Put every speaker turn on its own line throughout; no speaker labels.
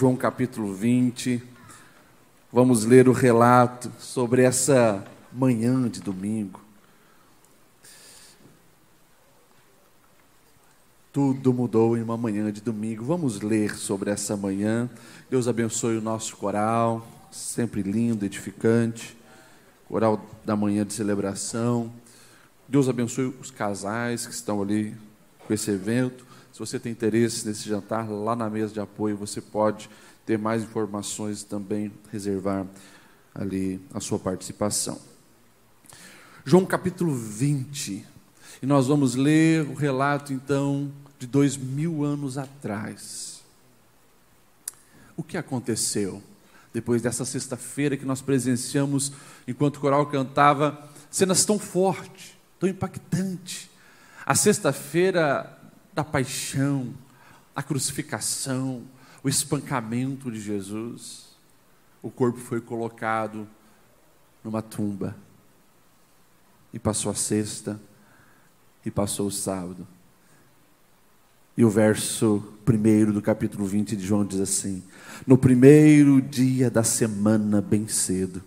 João capítulo 20. Vamos ler o relato sobre essa manhã de domingo. Tudo mudou em uma manhã de domingo. Vamos ler sobre essa manhã. Deus abençoe o nosso coral, sempre lindo, edificante. Coral da manhã de celebração. Deus abençoe os casais que estão ali com esse evento. Se você tem interesse nesse jantar, lá na mesa de apoio você pode ter mais informações e também reservar ali a sua participação. João capítulo 20. E nós vamos ler o relato então de dois mil anos atrás. O que aconteceu depois dessa sexta-feira que nós presenciamos enquanto o coral cantava cenas tão fortes, tão impactantes. A sexta-feira da paixão, a crucificação, o espancamento de Jesus. O corpo foi colocado numa tumba. E passou a sexta, e passou o sábado. E o verso primeiro do capítulo 20 de João diz assim: No primeiro dia da semana, bem cedo,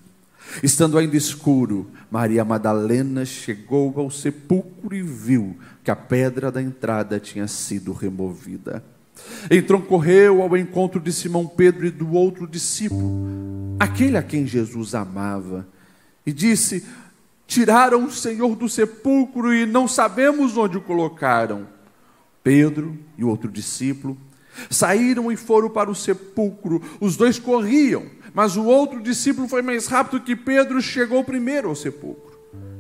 estando ainda escuro, Maria Madalena chegou ao sepulcro e viu que a pedra da entrada tinha sido removida. Então correu ao encontro de Simão Pedro e do outro discípulo, aquele a quem Jesus amava, e disse: Tiraram o Senhor do sepulcro e não sabemos onde o colocaram. Pedro e o outro discípulo saíram e foram para o sepulcro. Os dois corriam, mas o outro discípulo foi mais rápido que Pedro, chegou primeiro ao sepulcro.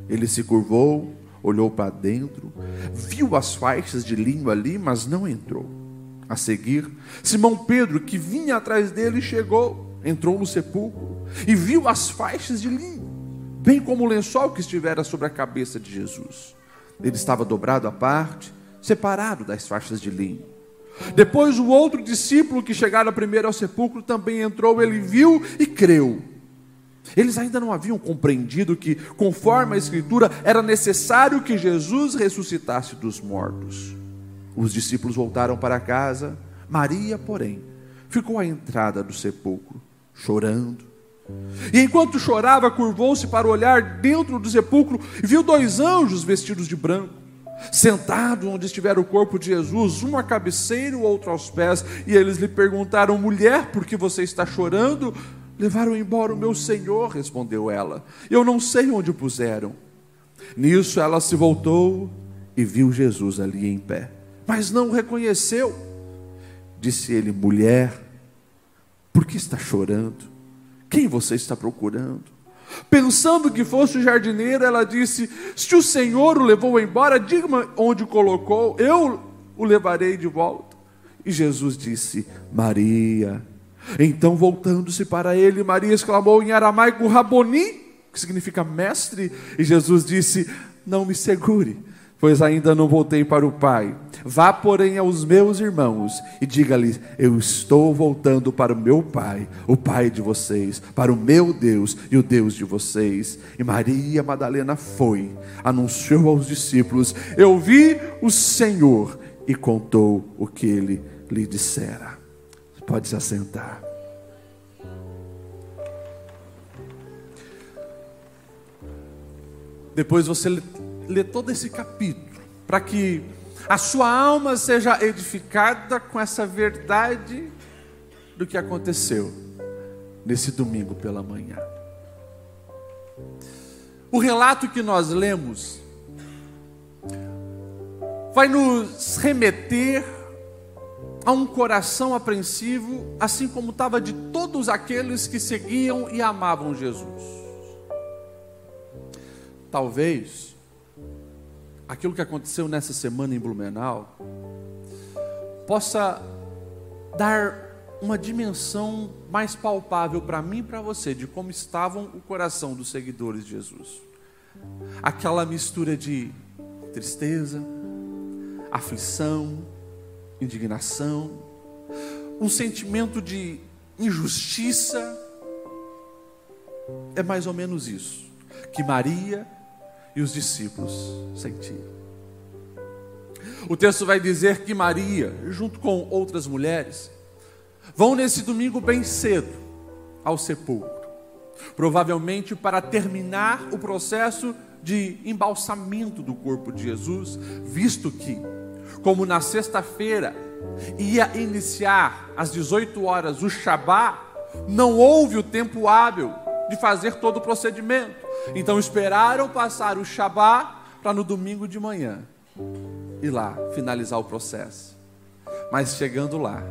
Ele se curvou, olhou para dentro, viu as faixas de linho ali, mas não entrou. A seguir, Simão Pedro, que vinha atrás dele, chegou, entrou no sepulcro e viu as faixas de linho, bem como o lençol que estivera sobre a cabeça de Jesus. Ele estava dobrado à parte separado das faixas de linho. Depois o outro discípulo que chegara primeiro ao sepulcro também entrou, ele viu e creu. Eles ainda não haviam compreendido que, conforme a Escritura, era necessário que Jesus ressuscitasse dos mortos. Os discípulos voltaram para casa, Maria, porém, ficou à entrada do sepulcro, chorando. E enquanto chorava, curvou-se para olhar dentro do sepulcro e viu dois anjos vestidos de branco sentado onde estivera o corpo de Jesus, um à cabeceira, o outro aos pés, e eles lhe perguntaram: mulher, por que você está chorando? Levaram embora o meu senhor, respondeu ela. Eu não sei onde o puseram. Nisso ela se voltou e viu Jesus ali em pé, mas não o reconheceu. Disse ele: mulher, por que está chorando? Quem você está procurando? Pensando que fosse o jardineiro, ela disse: Se o Senhor o levou embora, diga-me onde o colocou, eu o levarei de volta. E Jesus disse: Maria. Então, voltando-se para ele, Maria exclamou em aramaico: Raboni, que significa mestre. E Jesus disse: Não me segure pois ainda não voltei para o Pai. Vá, porém, aos meus irmãos e diga-lhes: Eu estou voltando para o meu Pai, o Pai de vocês, para o meu Deus e o Deus de vocês. E Maria Madalena foi, anunciou aos discípulos: Eu vi o Senhor e contou o que ele lhe dissera. Pode se assentar. Depois você ler todo esse capítulo, para que a sua alma seja edificada com essa verdade do que aconteceu nesse domingo pela manhã. O relato que nós lemos vai nos remeter a um coração apreensivo, assim como estava de todos aqueles que seguiam e amavam Jesus. Talvez aquilo que aconteceu nessa semana em Blumenau possa dar uma dimensão mais palpável para mim e para você de como estavam o coração dos seguidores de Jesus. Aquela mistura de tristeza, aflição, indignação, um sentimento de injustiça. É mais ou menos isso que Maria e os discípulos sentiram. O texto vai dizer que Maria, junto com outras mulheres, vão nesse domingo bem cedo ao sepulcro, provavelmente para terminar o processo de embalsamento do corpo de Jesus, visto que, como na sexta-feira ia iniciar às 18 horas o Shabá, não houve o tempo hábil de fazer todo o procedimento. Então esperaram passar o Shabá para no domingo de manhã ir lá finalizar o processo. Mas chegando lá,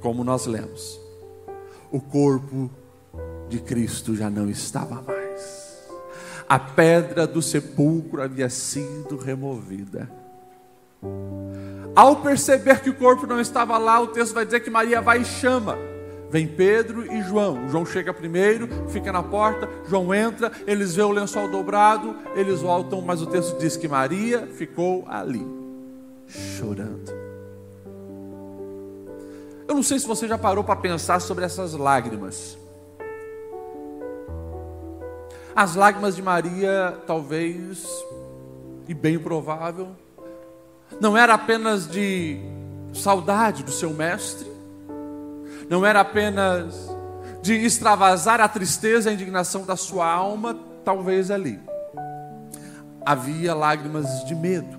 como nós lemos, o corpo de Cristo já não estava mais. A pedra do sepulcro havia sido removida. Ao perceber que o corpo não estava lá, o texto vai dizer que Maria vai e chama. Vem Pedro e João. João chega primeiro, fica na porta. João entra, eles veem o lençol dobrado, eles voltam, mas o texto diz que Maria ficou ali, chorando. Eu não sei se você já parou para pensar sobre essas lágrimas. As lágrimas de Maria, talvez, e bem provável, não era apenas de saudade do seu mestre, não era apenas de extravasar a tristeza e a indignação da sua alma, talvez ali. Havia lágrimas de medo.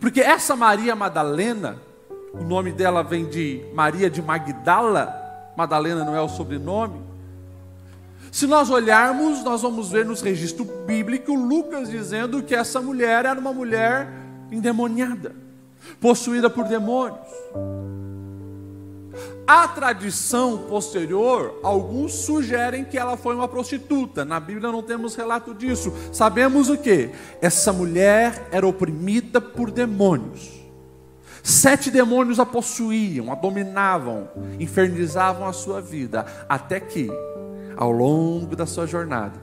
Porque essa Maria Madalena, o nome dela vem de Maria de Magdala, Madalena não é o sobrenome. Se nós olharmos, nós vamos ver nos registros bíblicos Lucas dizendo que essa mulher era uma mulher endemoniada, possuída por demônios. A tradição posterior, alguns sugerem que ela foi uma prostituta. Na Bíblia não temos relato disso. Sabemos o que? Essa mulher era oprimida por demônios. Sete demônios a possuíam, a dominavam, infernizavam a sua vida, até que, ao longo da sua jornada,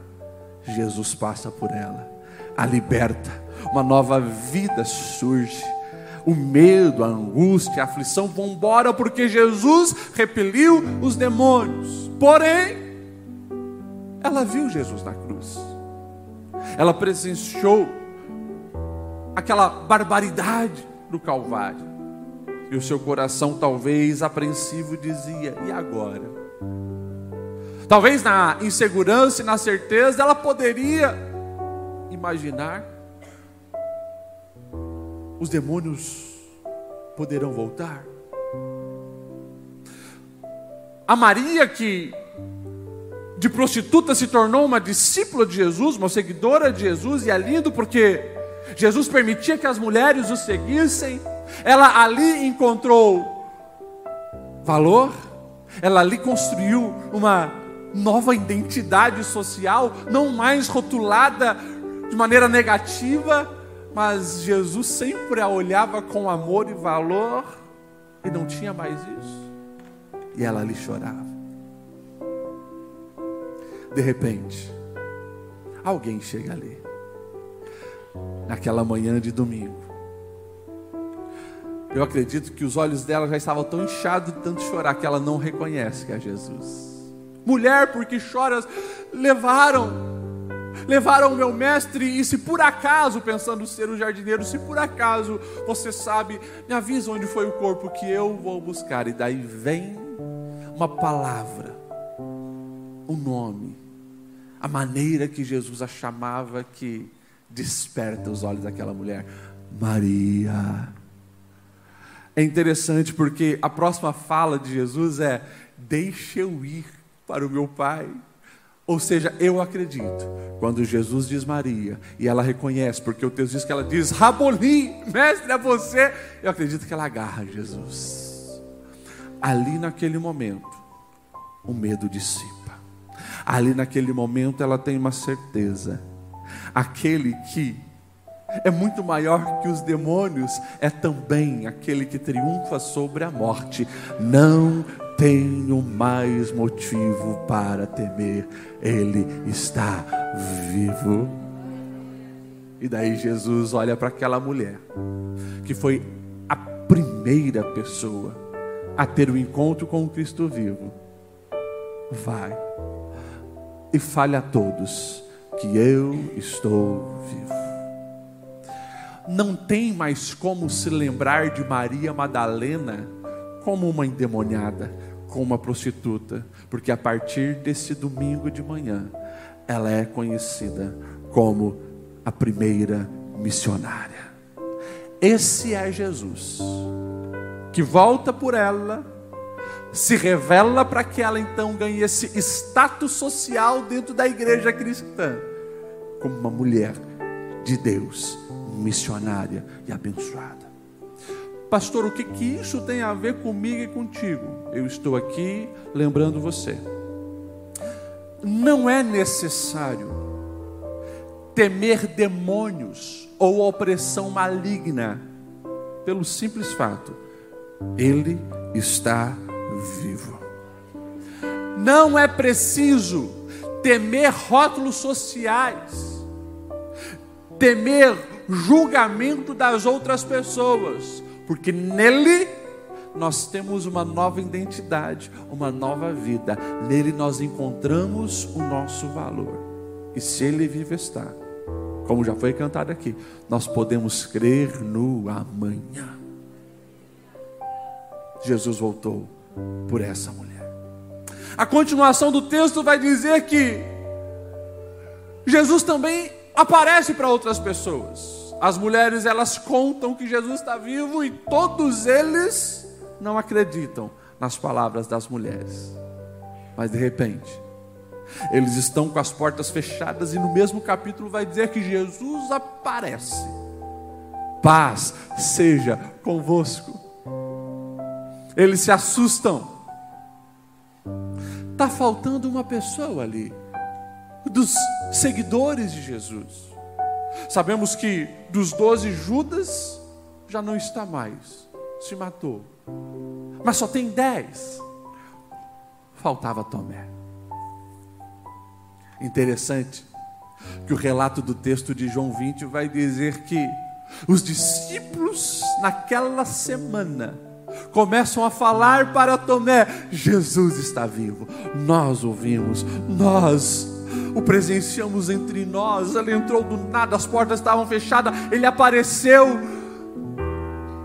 Jesus passa por ela, a liberta, uma nova vida surge o medo, a angústia, a aflição vão embora porque Jesus repeliu os demônios. Porém, ela viu Jesus na cruz. Ela presenciou aquela barbaridade do Calvário. E o seu coração, talvez apreensivo, dizia: e agora? Talvez na insegurança e na certeza, ela poderia imaginar os demônios poderão voltar? A Maria que de prostituta se tornou uma discípula de Jesus, uma seguidora de Jesus, e é lindo porque Jesus permitia que as mulheres o seguissem. Ela ali encontrou valor, ela ali construiu uma nova identidade social, não mais rotulada de maneira negativa, mas Jesus sempre a olhava com amor e valor e não tinha mais isso. E ela ali chorava. De repente, alguém chega ali, naquela manhã de domingo. Eu acredito que os olhos dela já estavam tão inchados de tanto chorar que ela não reconhece que é Jesus. Mulher, porque choras, levaram levaram o meu mestre, e se por acaso, pensando ser o jardineiro, se por acaso você sabe, me avisa onde foi o corpo que eu vou buscar. E daí vem uma palavra, um nome, a maneira que Jesus a chamava que desperta os olhos daquela mulher. Maria. É interessante porque a próxima fala de Jesus é: Deixa eu ir para o meu Pai. Ou seja, eu acredito, quando Jesus diz Maria, e ela reconhece, porque o texto diz que ela diz, Rabolim, mestre, é você, eu acredito que ela agarra Jesus. Ali naquele momento, o medo dissipa. Ali naquele momento ela tem uma certeza. Aquele que é muito maior que os demônios, é também aquele que triunfa sobre a morte. Não tenho mais motivo para temer, Ele está vivo. E daí Jesus olha para aquela mulher, que foi a primeira pessoa a ter o um encontro com o Cristo vivo. Vai e fale a todos que eu estou vivo. Não tem mais como se lembrar de Maria Madalena como uma endemoniada, como uma prostituta, porque a partir desse domingo de manhã, ela é conhecida como a primeira missionária. Esse é Jesus, que volta por ela, se revela para que ela então ganhe esse status social dentro da igreja cristã, como uma mulher de Deus, missionária e abençoada. Pastor, o que, que isso tem a ver comigo e contigo? Eu estou aqui lembrando você. Não é necessário temer demônios ou opressão maligna, pelo simples fato, Ele está vivo. Não é preciso temer rótulos sociais, temer julgamento das outras pessoas, porque nele nós temos uma nova identidade, uma nova vida. Nele nós encontramos o nosso valor. E se ele vive está, como já foi cantado aqui, nós podemos crer no amanhã. Jesus voltou por essa mulher. A continuação do texto vai dizer que Jesus também aparece para outras pessoas. As mulheres elas contam que Jesus está vivo e todos eles não acreditam nas palavras das mulheres. Mas de repente, eles estão com as portas fechadas e no mesmo capítulo vai dizer que Jesus aparece. Paz seja convosco. Eles se assustam. Está faltando uma pessoa ali, dos seguidores de Jesus. Sabemos que dos doze, Judas já não está mais, se matou. Mas só tem dez. Faltava Tomé. Interessante que o relato do texto de João 20 vai dizer que os discípulos naquela semana começam a falar para Tomé: Jesus está vivo. Nós ouvimos, nós o presenciamos entre nós. Ele entrou do nada, as portas estavam fechadas, ele apareceu.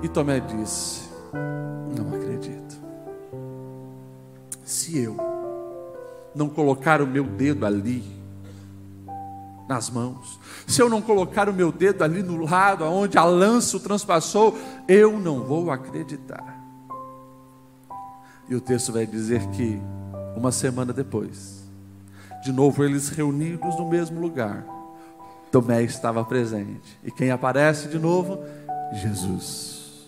E Tomé disse: Não acredito. Se eu não colocar o meu dedo ali, nas mãos, se eu não colocar o meu dedo ali no lado aonde a lança o transpassou, eu não vou acreditar. E o texto vai dizer que uma semana depois, de novo eles reunidos no mesmo lugar. Tomé estava presente. E quem aparece de novo? Jesus.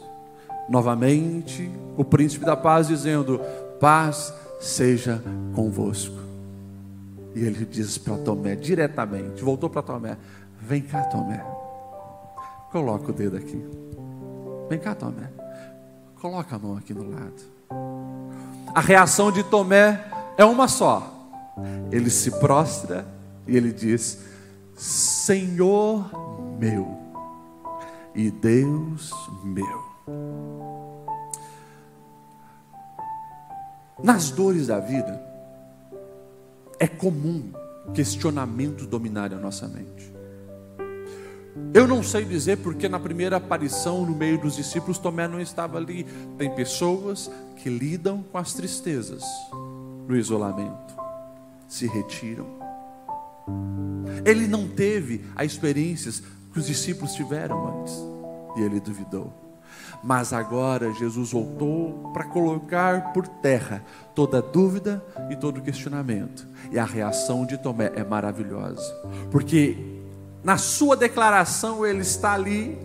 Novamente, o príncipe da paz dizendo: Paz seja convosco. E ele diz para Tomé diretamente, voltou para Tomé: Vem cá, Tomé. Coloca o dedo aqui. Vem cá, Tomé. Coloca a mão aqui no lado. A reação de Tomé é uma só ele se prostra e ele diz: Senhor meu e Deus meu. Nas dores da vida, é comum questionamentos dominarem a nossa mente. Eu não sei dizer porque na primeira aparição no meio dos discípulos Tomé não estava ali. Tem pessoas que lidam com as tristezas no isolamento se retiram. Ele não teve as experiências que os discípulos tiveram antes, e ele duvidou. Mas agora Jesus voltou para colocar por terra toda dúvida e todo questionamento. E a reação de Tomé é maravilhosa, porque na sua declaração ele está ali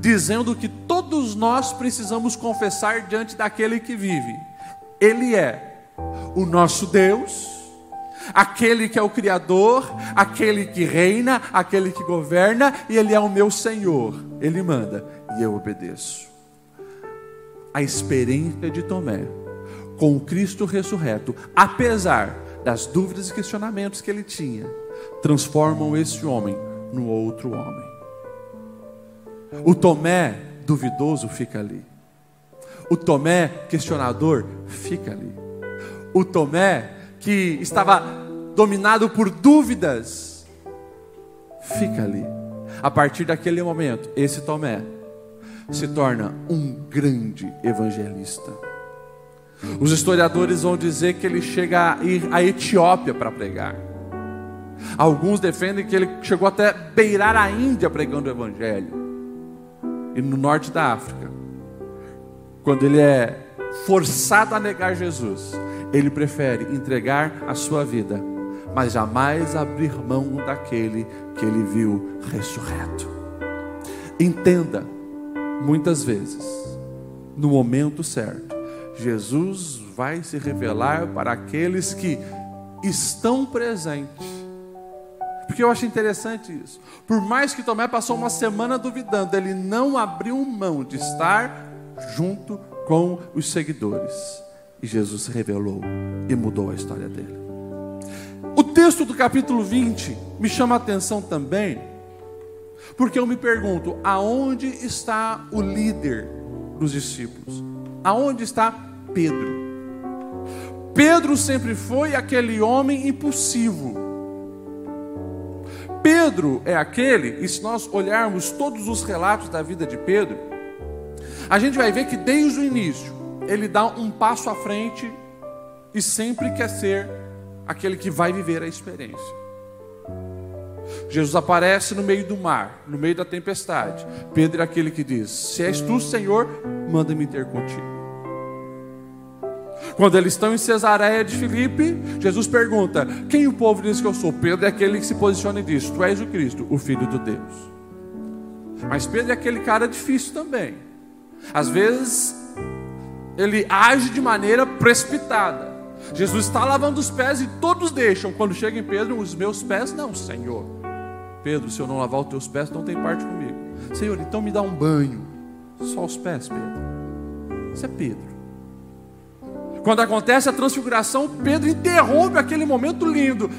dizendo que todos nós precisamos confessar diante daquele que vive. Ele é o nosso Deus, aquele que é o Criador, aquele que reina, aquele que governa, e Ele é o meu Senhor. Ele manda e eu obedeço. A experiência de Tomé com o Cristo ressurreto, apesar das dúvidas e questionamentos que ele tinha, transformam esse homem no outro homem. O Tomé duvidoso fica ali. O Tomé questionador fica ali. O Tomé que estava dominado por dúvidas, fica ali. A partir daquele momento, esse Tomé se torna um grande evangelista. Os historiadores vão dizer que ele chega a ir à Etiópia para pregar. Alguns defendem que ele chegou até beirar a Índia pregando o Evangelho. E no norte da África, quando ele é forçado a negar Jesus, ele prefere entregar a sua vida, mas jamais abrir mão daquele que ele viu ressurreto. Entenda, muitas vezes, no momento certo, Jesus vai se revelar para aqueles que estão presentes. Porque eu acho interessante isso. Por mais que Tomé passou uma semana duvidando, ele não abriu mão de estar junto com os seguidores. E Jesus revelou e mudou a história dele. O texto do capítulo 20 me chama a atenção também, porque eu me pergunto: aonde está o líder dos discípulos? Aonde está Pedro? Pedro sempre foi aquele homem impulsivo. Pedro é aquele, e se nós olharmos todos os relatos da vida de Pedro, a gente vai ver que desde o início ele dá um passo à frente e sempre quer ser aquele que vai viver a experiência. Jesus aparece no meio do mar, no meio da tempestade. Pedro é aquele que diz: Se és tu, Senhor, manda-me ter contigo. Quando eles estão em Cesareia de Filipe, Jesus pergunta: Quem o povo diz que eu sou? Pedro é aquele que se posiciona e diz: Tu és o Cristo, o Filho de Deus. Mas Pedro é aquele cara difícil também. Às vezes, ele age de maneira precipitada. Jesus está lavando os pés e todos deixam. Quando chega em Pedro, os meus pés não, Senhor. Pedro, se eu não lavar os teus pés, não tem parte comigo. Senhor, então me dá um banho. Só os pés, Pedro. Isso é Pedro. Quando acontece a transfiguração, Pedro interrompe aquele momento lindo.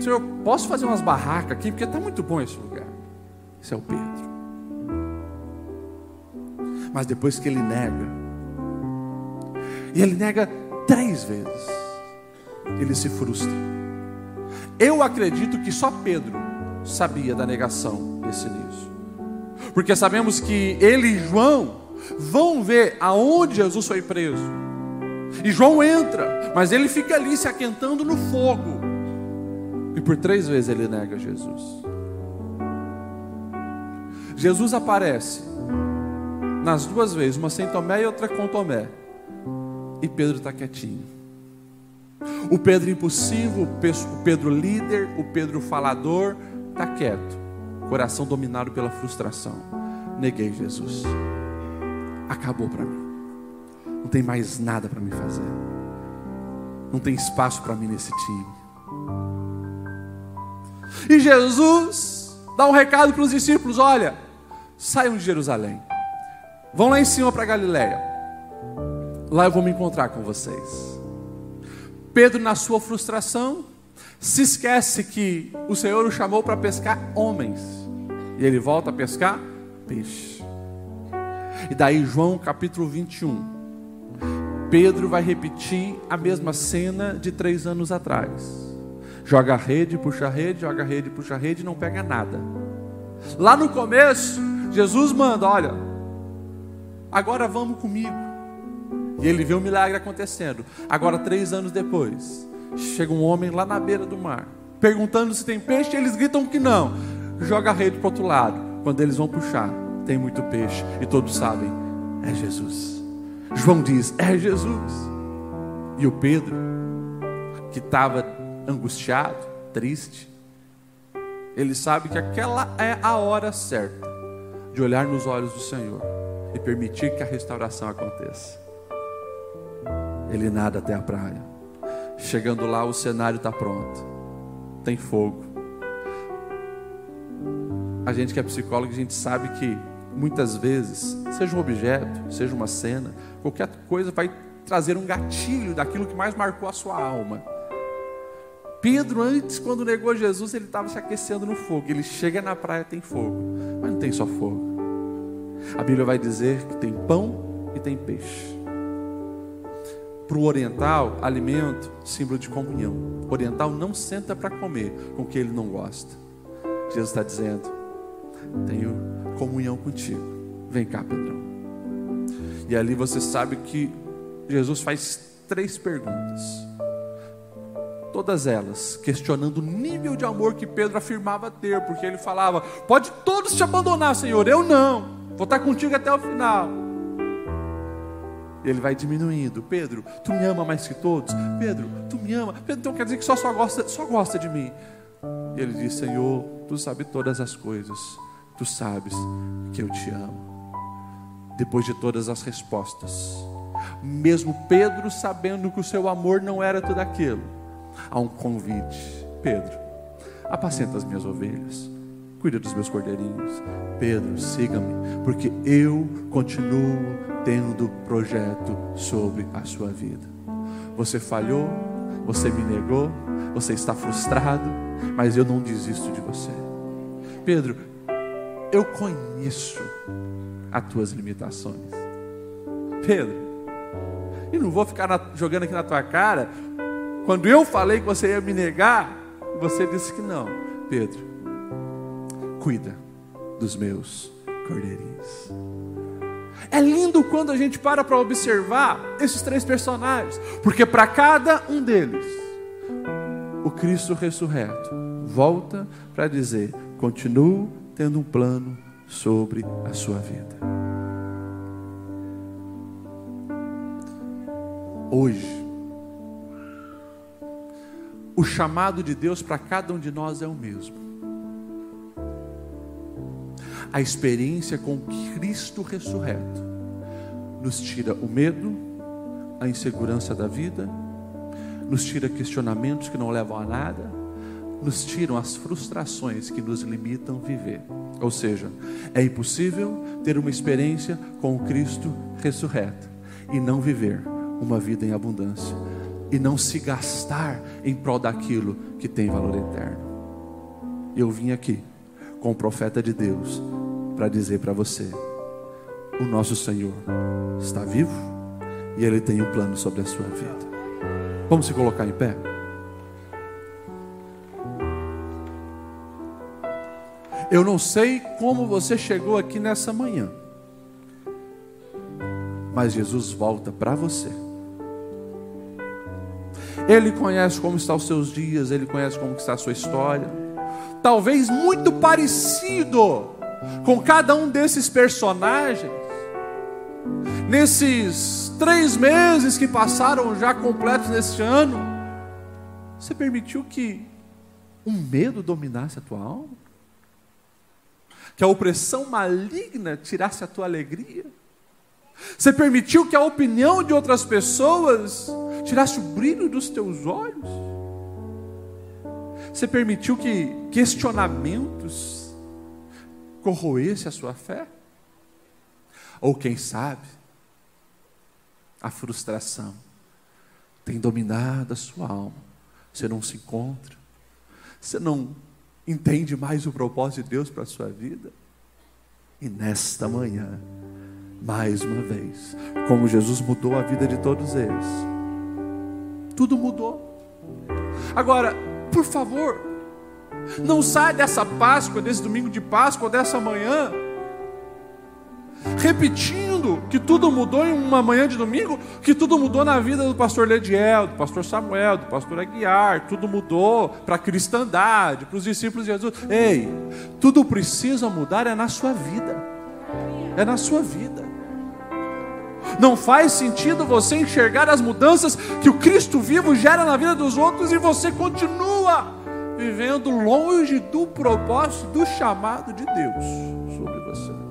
Senhor, posso fazer umas barracas aqui? Porque está muito bom esse lugar. Isso é o Pedro. Mas depois que ele nega, e ele nega três vezes, ele se frustra. Eu acredito que só Pedro sabia da negação desse início, porque sabemos que ele e João vão ver aonde Jesus foi preso. E João entra, mas ele fica ali se aquentando no fogo. E por três vezes ele nega Jesus. Jesus aparece nas duas vezes, uma sem Tomé e outra com Tomé. E Pedro está quietinho. O Pedro impulsivo, o Pedro líder, o Pedro falador, está quieto. Coração dominado pela frustração. Neguei Jesus. Acabou para mim. Não tem mais nada para me fazer. Não tem espaço para mim nesse time. E Jesus dá um recado para os discípulos: olha, saiam de Jerusalém, vão lá em cima para Galiléia. Lá eu vou me encontrar com vocês. Pedro, na sua frustração, se esquece que o Senhor o chamou para pescar homens. E ele volta a pescar peixe. E daí, João capítulo 21. Pedro vai repetir a mesma cena de três anos atrás. Joga a rede, puxa a rede, joga a rede, puxa a rede, não pega nada. Lá no começo, Jesus manda: olha, agora vamos comigo. E ele vê o milagre acontecendo. Agora, três anos depois, chega um homem lá na beira do mar, perguntando se tem peixe, eles gritam que não. Joga a rede para o outro lado. Quando eles vão puxar, tem muito peixe. E todos sabem, é Jesus. João diz, é Jesus. E o Pedro, que estava angustiado, triste, ele sabe que aquela é a hora certa de olhar nos olhos do Senhor e permitir que a restauração aconteça. Ele nada até a praia. Chegando lá, o cenário está pronto. Tem fogo. A gente que é psicólogo, a gente sabe que muitas vezes, seja um objeto, seja uma cena, qualquer coisa vai trazer um gatilho daquilo que mais marcou a sua alma. Pedro, antes, quando negou Jesus, ele estava se aquecendo no fogo. Ele chega na praia, tem fogo, mas não tem só fogo. A Bíblia vai dizer que tem pão e tem peixe. Para o oriental, alimento, símbolo de comunhão. O oriental não senta para comer com o que ele não gosta. Jesus está dizendo: tenho comunhão contigo. Vem cá, Pedrão. E ali você sabe que Jesus faz três perguntas. Todas elas questionando o nível de amor que Pedro afirmava ter, porque ele falava: Pode todos te abandonar, Senhor, eu não, vou estar contigo até o final. Ele vai diminuindo. Pedro, tu me ama mais que todos? Pedro, tu me ama? Pedro, então quer dizer que só, só, gosta, só gosta de mim. E ele diz: Senhor, tu sabes todas as coisas, tu sabes que eu te amo. Depois de todas as respostas, mesmo Pedro sabendo que o seu amor não era tudo aquilo, há um convite: Pedro, apacenta as minhas ovelhas, cuida dos meus cordeirinhos. Pedro, siga-me, porque eu continuo tendo projeto sobre a sua vida. Você falhou, você me negou, você está frustrado, mas eu não desisto de você. Pedro, eu conheço as tuas limitações. Pedro, e não vou ficar na, jogando aqui na tua cara. Quando eu falei que você ia me negar, você disse que não. Pedro, cuida dos meus cordeirinhos. É lindo quando a gente para para observar esses três personagens, porque para cada um deles, o Cristo ressurreto volta para dizer: continuo tendo um plano sobre a sua vida. Hoje, o chamado de Deus para cada um de nós é o mesmo. A experiência com Cristo ressurreto nos tira o medo, a insegurança da vida, nos tira questionamentos que não levam a nada, nos tiram as frustrações que nos limitam a viver. Ou seja, é impossível ter uma experiência com o Cristo ressurreto e não viver uma vida em abundância e não se gastar em prol daquilo que tem valor eterno. Eu vim aqui com o profeta de Deus para dizer para você: o nosso Senhor está vivo e Ele tem um plano sobre a sua vida. Vamos se colocar em pé? Eu não sei como você chegou aqui nessa manhã, mas Jesus volta para você. Ele conhece como estão os seus dias, ele conhece como está a sua história. Talvez muito parecido com cada um desses personagens. Nesses três meses que passaram já completos neste ano, você permitiu que um medo dominasse a tua alma? Que a opressão maligna tirasse a tua alegria? Você permitiu que a opinião de outras pessoas tirasse o brilho dos teus olhos? Você permitiu que questionamentos corroesse a sua fé? Ou quem sabe, a frustração tem dominado a sua alma. Você não se encontra, você não entende mais o propósito de Deus para a sua vida. E nesta manhã, mais uma vez, como Jesus mudou a vida de todos eles, tudo mudou. Agora, por favor, não sai dessa Páscoa, desse domingo de Páscoa, dessa manhã, repetindo que tudo mudou em uma manhã de domingo, que tudo mudou na vida do pastor Lediel, do pastor Samuel, do pastor Aguiar, tudo mudou para a cristandade, para os discípulos de Jesus. Ei, tudo precisa mudar é na sua vida. É na sua vida. Não faz sentido você enxergar as mudanças que o Cristo vivo gera na vida dos outros e você continua vivendo longe do propósito, do chamado de Deus sobre você.